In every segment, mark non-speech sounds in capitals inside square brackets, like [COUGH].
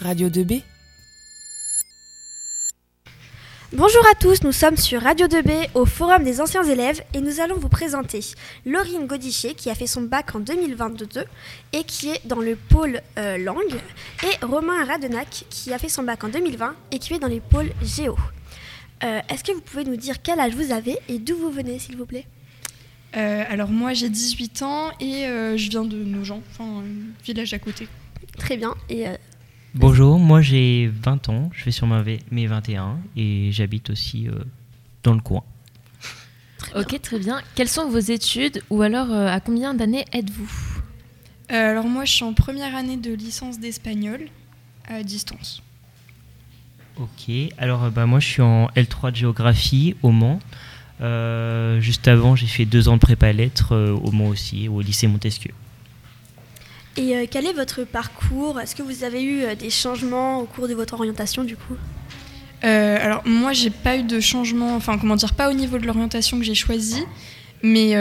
Radio 2B Bonjour à tous, nous sommes sur Radio 2B au Forum des anciens élèves et nous allons vous présenter Laurine Godichet qui a fait son bac en 2022 et qui est dans le pôle euh, langue et Romain Radenac qui a fait son bac en 2020 et qui est dans les pôles géo. Euh, Est-ce que vous pouvez nous dire quel âge vous avez et d'où vous venez s'il vous plaît? Euh, alors moi j'ai 18 ans et euh, je viens de Nogent, enfin un village à côté. Très bien. Et euh, Bonjour, moi j'ai 20 ans, je vais sur ma v- mes 21 et j'habite aussi euh, dans le coin. Ok, très bien. Quelles sont vos études ou alors euh, à combien d'années êtes-vous? Euh, alors moi je suis en première année de licence d'espagnol à distance. Ok, alors euh, bah, moi je suis en L3 de géographie au Mans. Euh, juste avant, j'ai fait deux ans de prépa lettres euh, au Mans aussi, au lycée Montesquieu. Et euh, quel est votre parcours? Est-ce que vous avez eu euh, des changements au cours de votre orientation du coup? Euh, alors moi j'ai pas eu de changement, enfin comment dire, pas au niveau de l'orientation que j'ai choisie, mais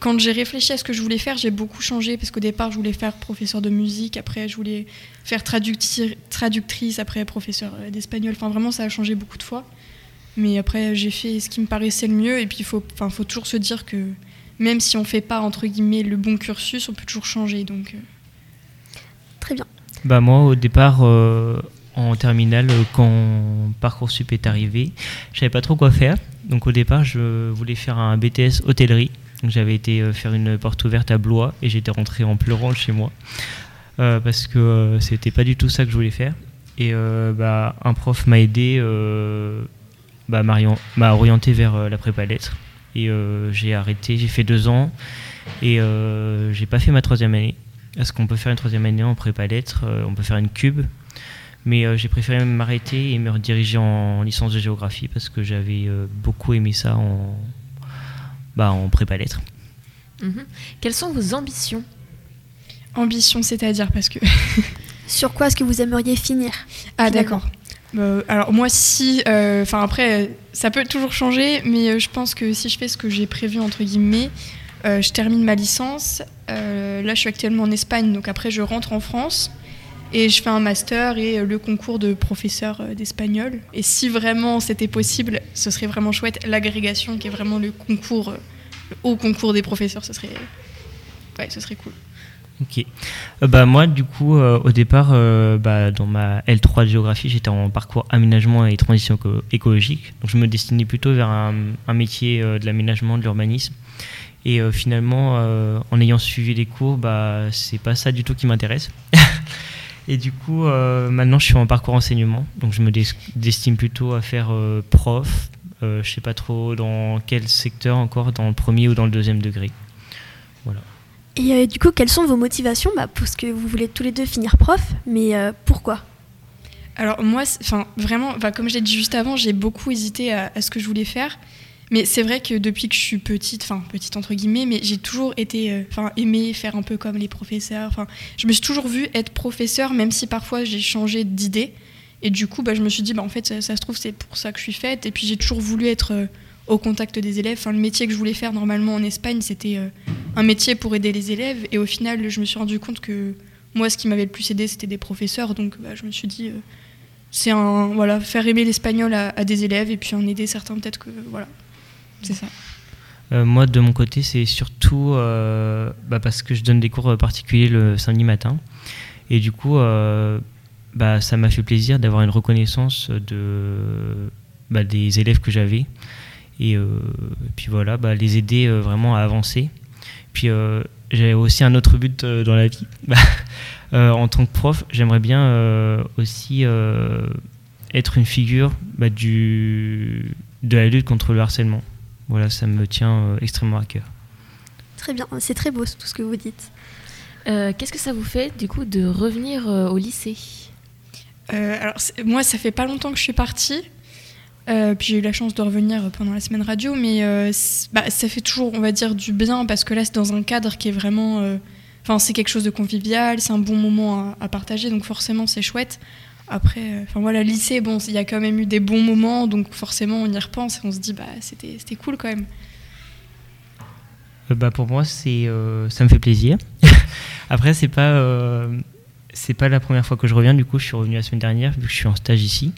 quand j'ai réfléchi à ce que je voulais faire, j'ai beaucoup changé parce qu'au départ je voulais faire professeur de musique, après je voulais faire traductrice, après professeur d'espagnol, enfin vraiment ça a changé beaucoup de fois. Mais après j'ai fait ce qui me paraissait le mieux et puis il faut, faut toujours se dire que même si on fait pas entre guillemets le bon cursus, on peut toujours changer donc. Bah moi au départ euh, en terminale euh, quand Parcoursup est arrivé, je savais pas trop quoi faire. Donc au départ je voulais faire un BTS hôtellerie. Donc j'avais été euh, faire une porte ouverte à Blois et j'étais rentré en pleurant chez moi parce que euh, c'était pas du tout ça que je voulais faire. Et bah, un prof m'a aidé, bah, m'a orient- m'a orienté vers la prépa lettres et j'ai arrêté. J'ai fait deux ans et j'ai pas fait ma troisième année. Est-ce qu'on peut faire une troisième année en prépa lettres euh, On peut faire une cube? Mais euh, j'ai préféré m'arrêter et me rediriger en licence de géographie parce que j'avais euh, beaucoup aimé ça en, bah, en prépa lettres. Mhm. Quelles sont vos ambitions? Ambition c'est-à-dire parce que [LAUGHS] Sur quoi est-ce que vous aimeriez finir? Ah d'accord. Euh, alors moi si, euh, enfin après ça peut toujours changer, mais euh, je pense que si je fais ce que j'ai prévu entre guillemets, euh, je termine ma licence. Euh, là je suis actuellement en Espagne, donc après je rentre en France et je fais un master et euh, le concours de professeur d'espagnol. Et si vraiment c'était possible, ce serait vraiment chouette. L'agrégation qui est vraiment le concours, le haut concours des professeurs, ce serait, ouais, ce serait cool. Ok. Bah, moi, du coup, au départ, bah, dans ma L3 de géographie, j'étais en parcours aménagement et transition éco- écologique. Donc, je me destinais plutôt vers un, métier de l'aménagement, de l'urbanisme. Et euh, finalement, euh, en ayant suivi les cours, bah, c'est pas ça du tout qui m'intéresse. [LAUGHS] et du coup, euh, maintenant, je suis en parcours enseignement. Donc, je me des- destine plutôt à faire euh, prof. Euh, je sais pas trop dans quel secteur encore, dans le premier ou dans le deuxième degré. Et euh, du coup, quelles sont vos motivations? Bah, Parce que vous voulez tous les deux finir prof, mais euh, pourquoi? Alors moi, enfin vraiment, enfin, comme j'ai dit juste avant, j'ai beaucoup hésité à, à ce que je voulais faire. Mais c'est vrai que depuis que je suis petite, enfin petite entre guillemets, mais j'ai toujours été, euh, enfin aimé faire un peu comme les professeurs. Enfin, je me suis toujours vue être professeur, même si parfois j'ai changé d'idée. Et du coup, bah, je me suis dit, bah, en fait, ça, se trouve c'est pour ça que je suis faite. Et puis j'ai toujours voulu être euh, au contact des élèves. Enfin, le métier que je voulais faire normalement en Espagne, c'était euh, un métier pour aider les élèves. Et au final, je me suis rendu compte que moi, ce qui m'avait le plus aidé, c'était des professeurs. Donc, bah, je me suis dit. c'est un voilà faire aimer l'espagnol à, à des élèves et puis en aider certains peut-être que voilà c'est ça Euh, moi, de mon côté, c'est surtout euh, bah, parce que je donne des cours particuliers le samedi matin. Et du coup, euh, bah, ça m'a fait plaisir d'avoir une reconnaissance de, bah, des élèves que j'avais. Et euh, puis voilà, les aider euh, vraiment à avancer. Puis euh, j'ai aussi un autre but euh, dans la vie. [LAUGHS] Euh, en tant que prof, j'aimerais bien euh, aussi euh, être une figure du, de la lutte contre le harcèlement. Voilà, ça me tient euh, extrêmement à cœur. Très bien, c'est très beau tout ce que vous dites. Euh, Qu'est-ce que ça vous fait du coup de revenir euh, au lycée? Euh, alors moi ça fait pas longtemps que je suis partie Euh, puis j'ai eu la chance de revenir pendant la semaine radio mais euh, bah, ça fait toujours on va dire du bien parce que là c'est dans un cadre qui est vraiment euh, enfin c'est quelque chose de convivial c'est un bon moment à, à partager donc forcément c'est chouette après euh, enfin voilà lycée bon il y a quand même eu des bons moments donc forcément on y repense et on se dit bah c'était cool quand même Euh, bah, pour moi, c'est, euh, ça me fait plaisir. [LAUGHS] Après, c'est pas, c'est pas la première fois que je reviens, du coup, je suis revenu la semaine dernière, vu que je suis en stage ici.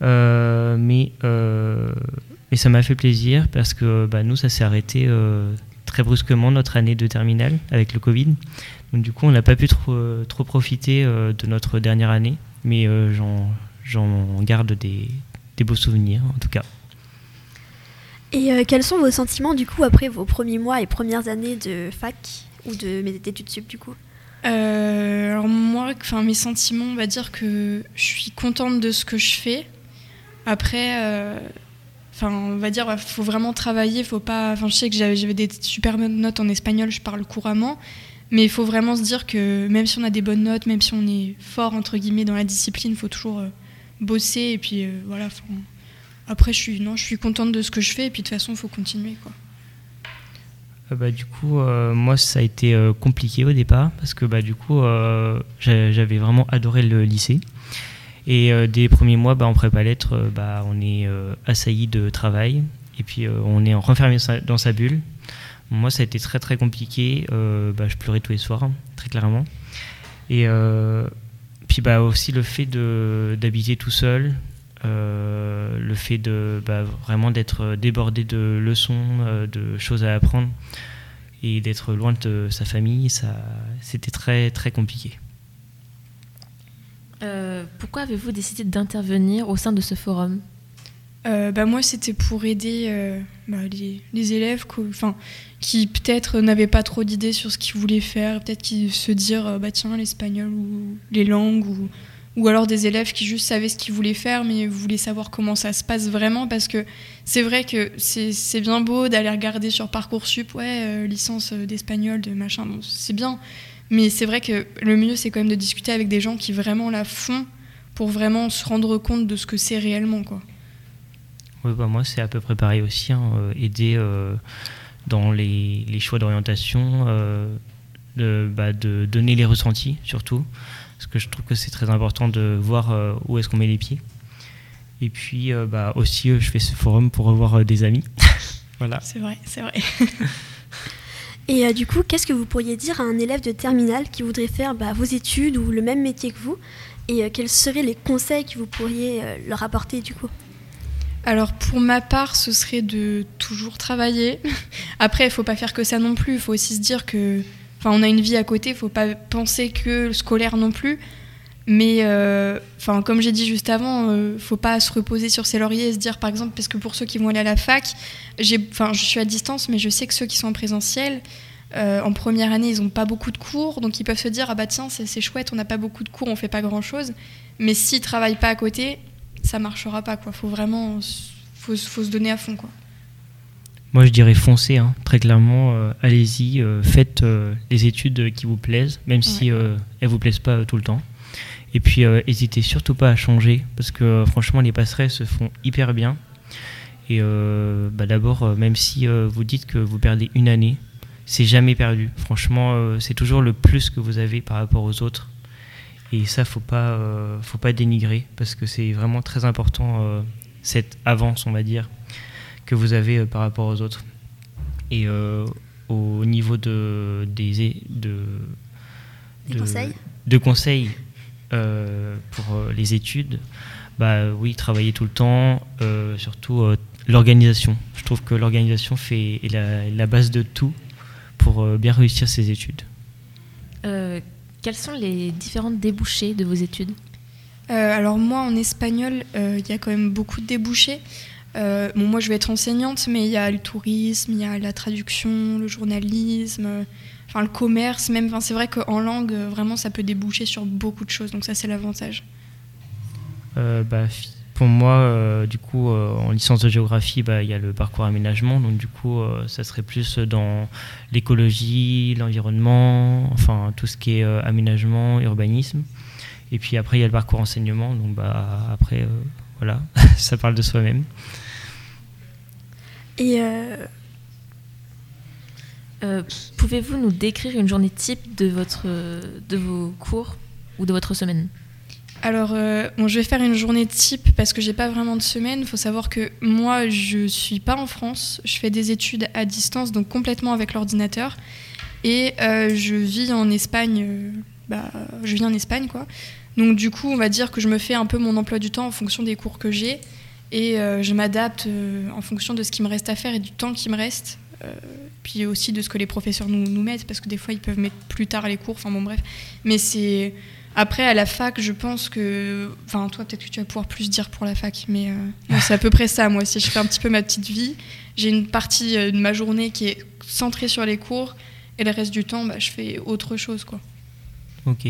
mais, mais ça m'a fait plaisir parce que bah, nous, ça s'est arrêté très brusquement notre année de terminale avec le Covid. Donc du coup, on n'a pas pu trop, trop profiter de notre dernière année, mais j'en garde des, des beaux souvenirs en tout cas. Et euh, quels sont vos sentiments du coup après vos premiers mois et premières années de fac ou de mes études sup du coup? Euh, Alors moi, enfin mes sentiments, on va dire que je suis contente de ce que je fais. Après, euh, enfin on va dire, faut vraiment travailler, faut pas. Enfin je sais que j'avais des super bonnes notes en espagnol, je parle couramment. Mais il faut vraiment se dire que même si on a des bonnes notes, même si on est fort entre guillemets dans la discipline, il faut toujours bosser et puis voilà. Après, je suis, non, je suis contente de ce que je fais et puis de toute façon, il faut continuer. Quoi. Euh, bah, du coup, euh, moi, ça a été euh, compliqué au départ parce que bah, du coup, j'avais vraiment adoré le lycée. Et des premiers mois, bah, en prépa lettres, bah, on est assailli de travail et puis on est renfermé dans sa bulle. Moi, ça a été très très compliqué. bah, je pleurais tous les soirs, très clairement. Et puis bah, aussi le fait d'habiter tout seul, euh, le fait de bah, vraiment d'être débordé de leçons, euh, de choses à apprendre et d'être loin de sa famille, ça, c'était très très compliqué. Euh, pourquoi avez-vous décidé d'intervenir au sein de ce forum? Bah moi, c'était pour aider bah, les, élèves qui peut-être n'avaient pas trop d'idées sur ce qu'ils voulaient faire, peut-être qui se dire bah, tiens, l'espagnol ou les langues ou ou alors des élèves qui juste savaient ce qu'ils voulaient faire mais voulaient savoir comment ça se passe vraiment. Parce que c'est vrai que c'est bien beau d'aller regarder sur Parcoursup ouais euh, licence euh, d'espagnol de machin c'est bien. Mais c'est vrai que le mieux c'est quand même de discuter avec des gens qui vraiment la font pour vraiment se rendre compte de ce que c'est réellement quoi. Oui bah moi c'est à peu près pareil aussi hein, euh, aider dans les, les choix d'orientation de, bah, de donner les ressentis surtout parce que je trouve que c'est très important de voir euh, où est-ce qu'on met les pieds. Et puis euh, bah, aussi, euh, je fais ce forum pour revoir des amis. [LAUGHS] voilà. C'est vrai, c'est vrai. [LAUGHS] Et du coup, qu'est-ce que vous pourriez dire à un élève de terminale qui voudrait faire bah, vos études ou le même métier que vous? Et quels seraient les conseils que vous pourriez leur apporter du coup? Alors pour ma part, ce serait de toujours travailler. [LAUGHS] Après, il faut pas faire que ça non plus. Il faut aussi se dire que on a une vie à côté, il faut pas penser que scolaire non plus. Mais euh, enfin, comme j'ai dit juste avant, euh, faut pas se reposer sur ses lauriers et se dire, par exemple, parce que pour ceux qui vont aller à la fac, enfin, je suis à distance, mais je sais que ceux qui sont en présentiel, euh, en première année, ils n'ont pas beaucoup de cours, donc ils peuvent se dire, ah bah tiens, c'est chouette, on n'a pas beaucoup de cours, on fait pas grand chose. Mais s'ils travaillent pas à côté, ça marchera pas, quoi. Faut vraiment, faut, faut se donner à fond, quoi. Moi, je dirais foncez, hein, très clairement. Euh, allez-y, euh, faites euh, les études qui vous plaisent, même si elles ne vous plaisent pas tout le temps. Et puis, n'hésitez surtout pas à changer, parce que franchement, les passerelles se font hyper bien. Et bah, d'abord, même si vous dites que vous perdez une année, c'est jamais perdu. Franchement, c'est toujours le plus que vous avez par rapport aux autres. Et ça, faut pas, faut pas dénigrer, parce que c'est vraiment très important cette avance, on va dire que vous avez euh, par rapport aux autres. Et euh, au niveau de, des, de, de, conseils, de conseils euh, pour les études, bah oui, travailler tout le temps, surtout l'organisation. Je trouve que l'organisation fait est la, la, base de tout pour bien réussir ses études. Quels sont les différents débouchés de vos études Alors moi, en espagnol, il y a quand même beaucoup de débouchés. Euh, bon, moi, je vais être enseignante, mais il y a le tourisme, il y a la traduction, le journalisme, enfin le commerce, même. Enfin, c'est vrai qu'en langue, vraiment, ça peut déboucher sur beaucoup de choses. Donc ça, c'est l'avantage. Euh, bah, pour moi, euh, du coup, en licence de géographie, bah, il y a le parcours aménagement. Donc du coup, ça serait plus dans l'écologie, l'environnement, enfin tout ce qui est aménagement, urbanisme. Et puis après, il y a le parcours enseignement. Donc bah, après, voilà, [LAUGHS] ça parle de soi-même. Et euh, euh, pouvez-vous nous décrire une journée type de, votre, de vos cours ou de votre semaine? Alors, euh, bon, je vais faire une journée type parce que j'ai pas vraiment de semaine. Il faut savoir que moi, je suis pas en France. Je fais des études à distance, donc complètement avec l'ordinateur. Et je vis en Espagne bah, je vis en Espagne, quoi. Donc du coup, on va dire que je me fais un peu mon emploi du temps en fonction des cours que j'ai et je m'adapte en fonction de ce qui me reste à faire et du temps qui me reste. puis aussi de ce que les professeurs nous, nous mettent, parce que des fois ils peuvent mettre plus tard les cours, enfin bon bref. Mais c'est après, à la fac, je pense que. Enfin, toi, peut-être que tu vas pouvoir plus dire pour la fac, mais euh, c'est à peu près ça, moi. Si je fais un petit peu ma petite vie, j'ai une partie euh, de ma journée qui est centrée sur les cours, et le reste du temps, bah, je fais autre chose, quoi. Ok.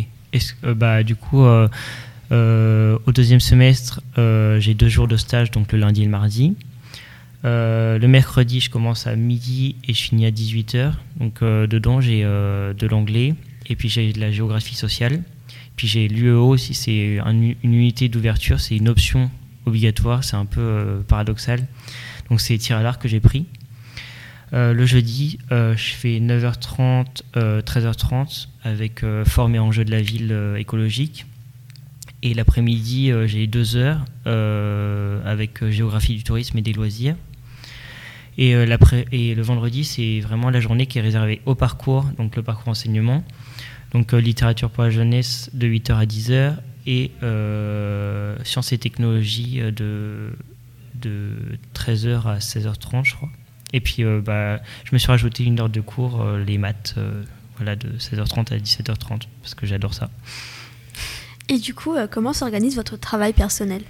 Euh, bah, du coup, au deuxième semestre, j'ai deux jours de stage, donc le lundi et le mardi. le mercredi, je commence à midi et je finis à 18h. Donc, dedans, j'ai de l'anglais et puis j'ai de la géographie sociale. Puis j'ai l'UEO aussi, c'est une unité d'ouverture, c'est une option obligatoire, c'est un peu euh, paradoxal. Donc c'est tir à l'arc que j'ai pris. Euh, le jeudi, euh, je fais 9h30, 13h30 avec forme et enjeux de la ville écologique. Et l'après-midi, j'ai 2 heures avec géographie du tourisme et des loisirs. Et le vendredi, c'est vraiment la journée qui est réservée au parcours, donc le parcours enseignement. Donc euh, littérature pour la jeunesse de 8h à 10h et euh, sciences et technologies euh, de, de 13h à 16h30 je crois. Et puis bah, je me suis rajouté une heure de cours, les maths, voilà, de 16h30 à 17h30 parce que j'adore ça. Et du coup, comment s'organise votre travail personnel?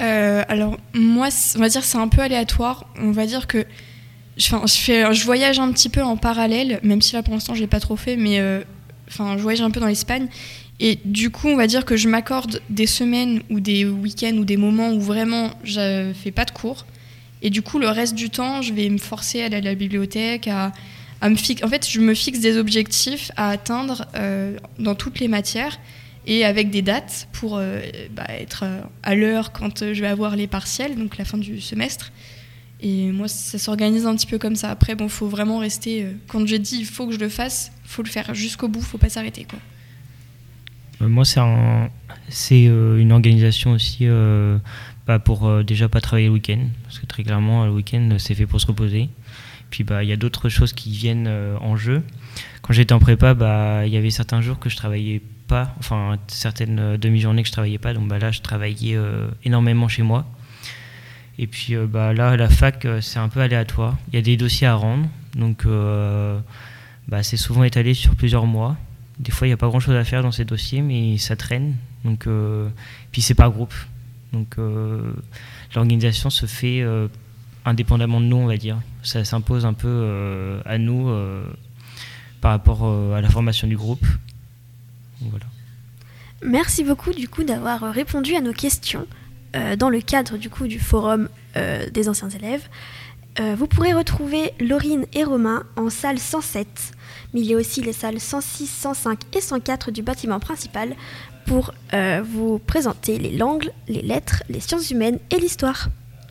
Alors moi, on va dire c'est un peu aléatoire. On va dire que je, je, fais, je voyage un petit peu en parallèle, même si là pour l'instant je l'ai pas trop fait, mais enfin, je voyage un peu dans l'Espagne. Et du coup, on va dire que je m'accorde des semaines ou des week-ends ou des moments où vraiment je fais pas de cours. Et du coup, le reste du temps, je vais me forcer à aller à la bibliothèque, à, me. En fait, je me fixe des objectifs à atteindre euh, dans toutes les matières et avec des dates pour euh, bah, être à l'heure quand je vais avoir les partiels, donc la fin du semestre. Et moi, ça s'organise un petit peu comme ça. Après, bon, faut vraiment rester. Euh, quand j'ai dit il faut que je le fasse, faut le faire jusqu'au bout, faut pas s'arrêter, quoi. Euh, moi, c'est euh, une organisation aussi, bah, pour déjà pas travailler le week-end, parce que très clairement, le week-end, c'est fait pour se reposer. Puis, bah, il y a d'autres choses qui viennent en jeu. Quand j'étais en prépa, bah, il y avait certains jours que je travaillais pas, enfin certaines demi-journées que je travaillais pas. Donc, bah, là, je travaillais énormément chez moi et puis euh, bah, là, la fac, euh, c'est un peu aléatoire. Il y a des dossiers à rendre, donc euh, bah, c'est souvent étalé sur plusieurs mois. Des fois, il n'y a pas grand-chose à faire dans ces dossiers, mais ça traîne. Donc, puis c'est par groupe. Donc l'organisation se fait indépendamment de nous, on va dire. Ça s'impose un peu à nous par rapport à la formation du groupe. voilà. Merci beaucoup du coup d'avoir répondu à nos questions. Euh, dans le cadre du coup du forum euh, des anciens élèves. Euh, vous pourrez retrouver Laurine et Romain en salle 107, mais il y a aussi les salles 106, 105 et 104 du bâtiment principal pour vous présenter les langues, les lettres, les sciences humaines et l'histoire.